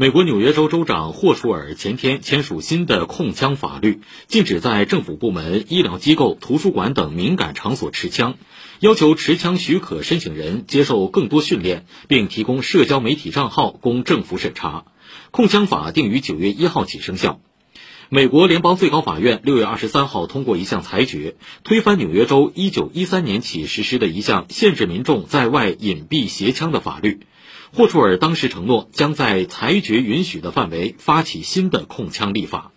美国纽约州州长霍楚尔前天签署新的控枪法律，禁止在政府部门、医疗机构、图书馆等敏感场所持枪，要求持枪许可申请人接受更多训练，并提供社交媒体账号供政府审查。控枪法定于九月一号起生效。美国联邦最高法院六月二十三号通过一项裁决，推翻纽约州一九一三年起实施的一项限制民众在外隐蔽携枪的法律。霍楚尔当时承诺，将在裁决允许的范围发起新的控枪立法。